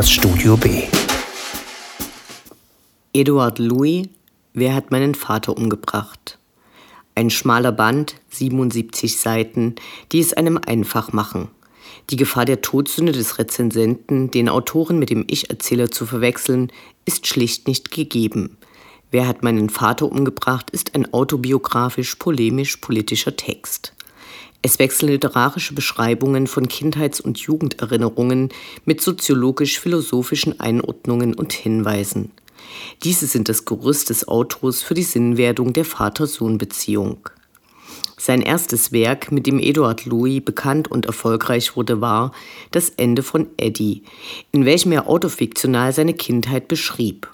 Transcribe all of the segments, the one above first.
das Studio B. Eduard Louis, Wer hat meinen Vater umgebracht? Ein schmaler Band, 77 Seiten, die es einem einfach machen. Die Gefahr der Todsünde des Rezensenten, den Autoren mit dem Ich-Erzähler zu verwechseln, ist schlicht nicht gegeben. Wer hat meinen Vater umgebracht ist ein autobiografisch-polemisch-politischer Text. Es wechseln literarische Beschreibungen von Kindheits- und Jugenderinnerungen mit soziologisch-philosophischen Einordnungen und Hinweisen. Diese sind das Gerüst des Autors für die Sinnwerdung der Vater-Sohn-Beziehung. Sein erstes Werk, mit dem Eduard Louis bekannt und erfolgreich wurde, war Das Ende von Eddie, in welchem er autofiktional seine Kindheit beschrieb.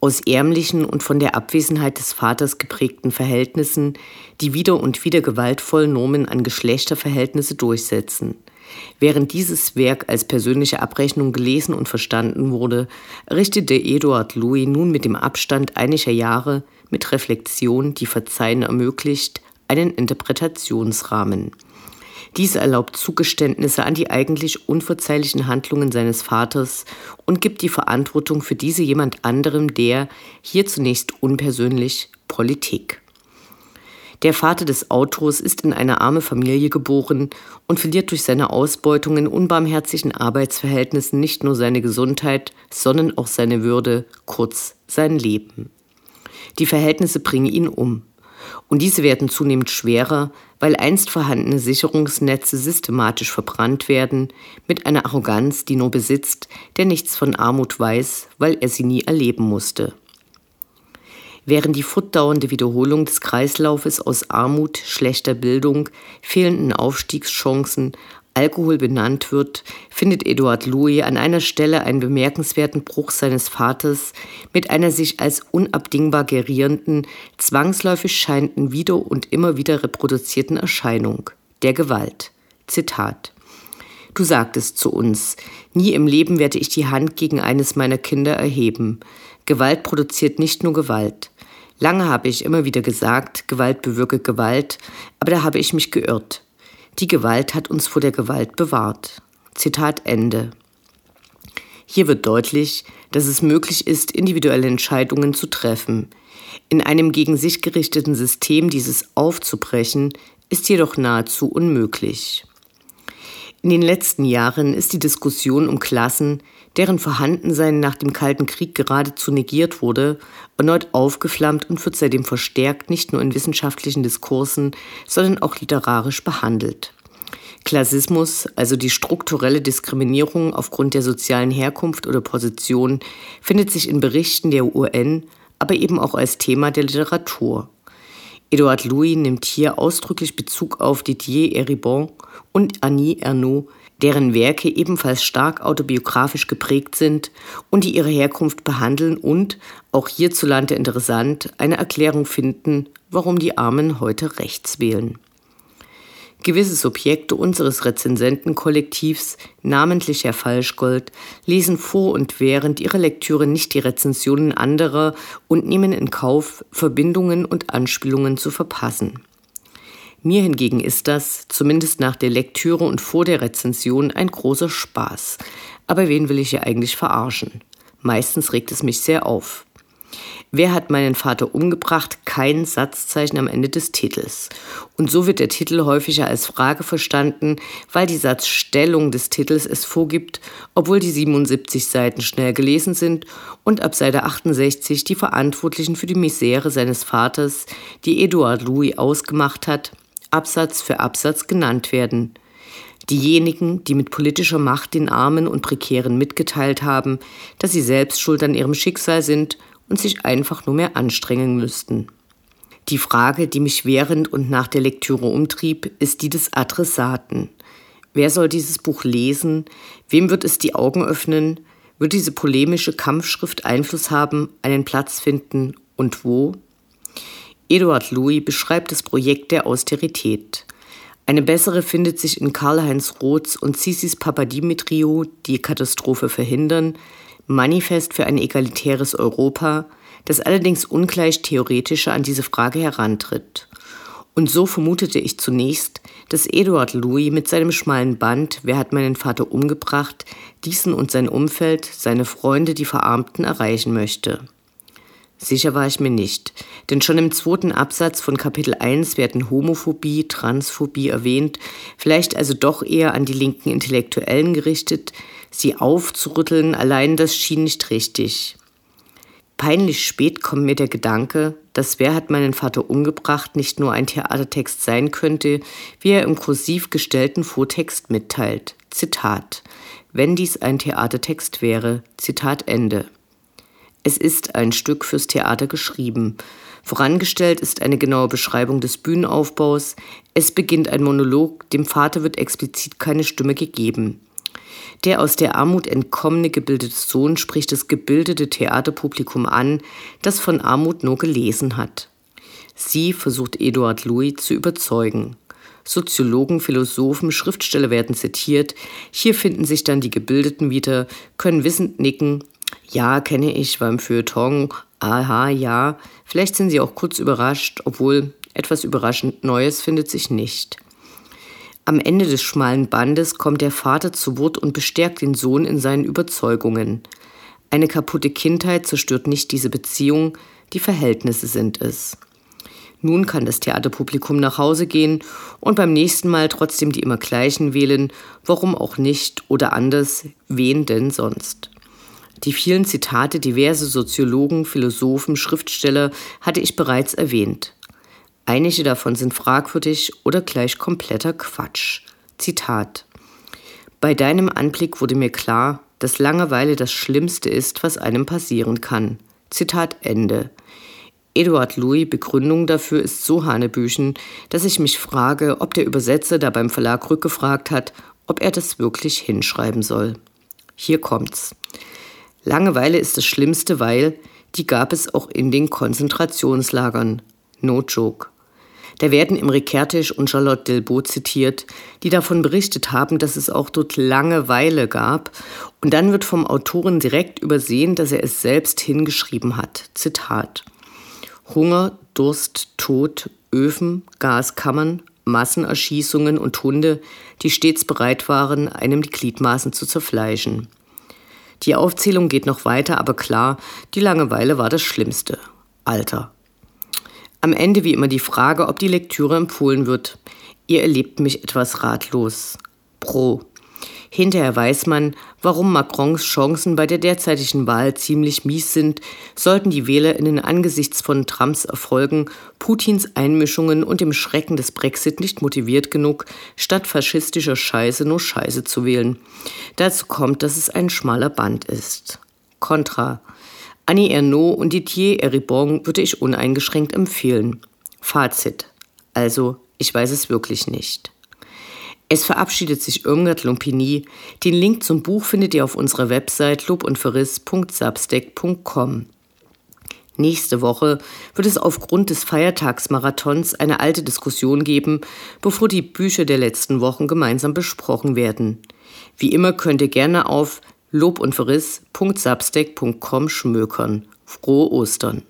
Aus ärmlichen und von der Abwesenheit des Vaters geprägten Verhältnissen, die wieder und wieder gewaltvoll Normen an Geschlechterverhältnisse durchsetzen. Während dieses Werk als persönliche Abrechnung gelesen und verstanden wurde, richtete Eduard Louis nun mit dem Abstand einiger Jahre mit Reflexion, die Verzeihen ermöglicht, einen Interpretationsrahmen. Diese erlaubt Zugeständnisse an die eigentlich unverzeihlichen Handlungen seines Vaters und gibt die Verantwortung für diese jemand anderem der, hier zunächst unpersönlich, Politik. Der Vater des Autors ist in eine arme Familie geboren und verliert durch seine Ausbeutung in unbarmherzigen Arbeitsverhältnissen nicht nur seine Gesundheit, sondern auch seine Würde, kurz sein Leben. Die Verhältnisse bringen ihn um. Und diese werden zunehmend schwerer, weil einst vorhandene Sicherungsnetze systematisch verbrannt werden, mit einer Arroganz, die nur besitzt, der nichts von Armut weiß, weil er sie nie erleben musste. Während die fortdauernde Wiederholung des Kreislaufes aus Armut, schlechter Bildung, fehlenden Aufstiegschancen, Alkohol benannt wird, findet Eduard Louis an einer Stelle einen bemerkenswerten Bruch seines Vaters mit einer sich als unabdingbar gerierenden, zwangsläufig scheinenden wieder und immer wieder reproduzierten Erscheinung, der Gewalt. Zitat. Du sagtest zu uns, nie im Leben werde ich die Hand gegen eines meiner Kinder erheben. Gewalt produziert nicht nur Gewalt. Lange habe ich immer wieder gesagt, Gewalt bewirke Gewalt, aber da habe ich mich geirrt. Die Gewalt hat uns vor der Gewalt bewahrt. Zitat Ende. Hier wird deutlich, dass es möglich ist, individuelle Entscheidungen zu treffen. In einem gegen sich gerichteten System dieses aufzubrechen, ist jedoch nahezu unmöglich. In den letzten Jahren ist die Diskussion um Klassen, deren Vorhandensein nach dem Kalten Krieg geradezu negiert wurde, erneut aufgeflammt und wird seitdem verstärkt nicht nur in wissenschaftlichen Diskursen, sondern auch literarisch behandelt. Klassismus, also die strukturelle Diskriminierung aufgrund der sozialen Herkunft oder Position, findet sich in Berichten der UN, aber eben auch als Thema der Literatur. Edouard Louis nimmt hier ausdrücklich Bezug auf Didier Eribon und Annie Ernaux, deren Werke ebenfalls stark autobiografisch geprägt sind und die ihre Herkunft behandeln und, auch hierzulande interessant, eine Erklärung finden, warum die Armen heute rechts wählen. Gewisse Subjekte unseres Rezensentenkollektivs, namentlich Herr Falschgold, lesen vor und während ihrer Lektüre nicht die Rezensionen anderer und nehmen in Kauf, Verbindungen und Anspielungen zu verpassen. Mir hingegen ist das, zumindest nach der Lektüre und vor der Rezension, ein großer Spaß. Aber wen will ich hier eigentlich verarschen? Meistens regt es mich sehr auf. Wer hat meinen Vater umgebracht? Kein Satzzeichen am Ende des Titels. Und so wird der Titel häufiger als Frage verstanden, weil die Satzstellung des Titels es vorgibt, obwohl die 77 Seiten schnell gelesen sind und ab Seite 68 die Verantwortlichen für die Misere seines Vaters, die Eduard Louis ausgemacht hat, Absatz für Absatz genannt werden. Diejenigen, die mit politischer Macht den Armen und Prekären mitgeteilt haben, dass sie selbst schuld an ihrem Schicksal sind und sich einfach nur mehr anstrengen müssten. Die Frage, die mich während und nach der Lektüre umtrieb, ist die des Adressaten. Wer soll dieses Buch lesen? Wem wird es die Augen öffnen? Wird diese polemische Kampfschrift Einfluss haben, einen Platz finden und wo? Eduard Louis beschreibt das Projekt der Austerität. Eine bessere findet sich in Karl-Heinz Roths und Sisis Papadimitriou, die Katastrophe verhindern, Manifest für ein egalitäres Europa, das allerdings ungleich theoretischer an diese Frage herantritt. Und so vermutete ich zunächst, dass Eduard Louis mit seinem schmalen Band Wer hat meinen Vater umgebracht, diesen und sein Umfeld, seine Freunde, die Verarmten, erreichen möchte. Sicher war ich mir nicht, denn schon im zweiten Absatz von Kapitel 1 werden Homophobie, Transphobie erwähnt, vielleicht also doch eher an die linken Intellektuellen gerichtet, sie aufzurütteln, allein das schien nicht richtig. Peinlich spät kommt mir der Gedanke, dass Wer hat meinen Vater umgebracht nicht nur ein Theatertext sein könnte, wie er im kursiv gestellten Vortext mitteilt. Zitat. Wenn dies ein Theatertext wäre. Zitat Ende. Es ist ein Stück fürs Theater geschrieben. Vorangestellt ist eine genaue Beschreibung des Bühnenaufbaus. Es beginnt ein Monolog, dem Vater wird explizit keine Stimme gegeben. Der aus der Armut entkommene gebildete Sohn spricht das gebildete Theaterpublikum an, das von Armut nur gelesen hat. Sie versucht Eduard Louis zu überzeugen. Soziologen, Philosophen, Schriftsteller werden zitiert. Hier finden sich dann die Gebildeten wieder, können wissend nicken, ja, kenne ich beim Feuilleton. Aha, ja. Vielleicht sind Sie auch kurz überrascht, obwohl etwas überraschend Neues findet sich nicht. Am Ende des schmalen Bandes kommt der Vater zu Wort und bestärkt den Sohn in seinen Überzeugungen. Eine kaputte Kindheit zerstört nicht diese Beziehung, die Verhältnisse sind es. Nun kann das Theaterpublikum nach Hause gehen und beim nächsten Mal trotzdem die immer gleichen wählen, warum auch nicht oder anders, wen denn sonst. Die vielen Zitate diverse Soziologen, Philosophen, Schriftsteller hatte ich bereits erwähnt. Einige davon sind fragwürdig oder gleich kompletter Quatsch. Zitat. Bei deinem Anblick wurde mir klar, dass Langeweile das Schlimmste ist, was einem passieren kann. Zitat Ende. Eduard Louis Begründung dafür ist so hanebüchen, dass ich mich frage, ob der Übersetzer da beim Verlag rückgefragt hat, ob er das wirklich hinschreiben soll. Hier kommt's. Langeweile ist das Schlimmste, weil die gab es auch in den Konzentrationslagern. No joke. Da werden Imre Kertész und Charlotte Delbo zitiert, die davon berichtet haben, dass es auch dort Langeweile gab. Und dann wird vom Autoren direkt übersehen, dass er es selbst hingeschrieben hat. Zitat. Hunger, Durst, Tod, Öfen, Gaskammern, Massenerschießungen und Hunde, die stets bereit waren, einem die Gliedmaßen zu zerfleischen. Die Aufzählung geht noch weiter, aber klar, die Langeweile war das Schlimmste. Alter. Am Ende wie immer die Frage, ob die Lektüre empfohlen wird. Ihr erlebt mich etwas ratlos. Pro. Hinterher weiß man, warum Macrons Chancen bei der derzeitigen Wahl ziemlich mies sind, sollten die WählerInnen angesichts von Trumps Erfolgen, Putins Einmischungen und dem Schrecken des Brexit nicht motiviert genug, statt faschistischer Scheiße nur Scheiße zu wählen. Dazu kommt, dass es ein schmaler Band ist. Contra. Annie Ernaux und Didier Eribon würde ich uneingeschränkt empfehlen. Fazit. Also, ich weiß es wirklich nicht. Es verabschiedet sich Irmgard Lumpini. Den Link zum Buch findet ihr auf unserer Website lobundverriss.substack.com. Nächste Woche wird es aufgrund des Feiertagsmarathons eine alte Diskussion geben, bevor die Bücher der letzten Wochen gemeinsam besprochen werden. Wie immer könnt ihr gerne auf lobundverriss.substack.com schmökern. Frohe Ostern!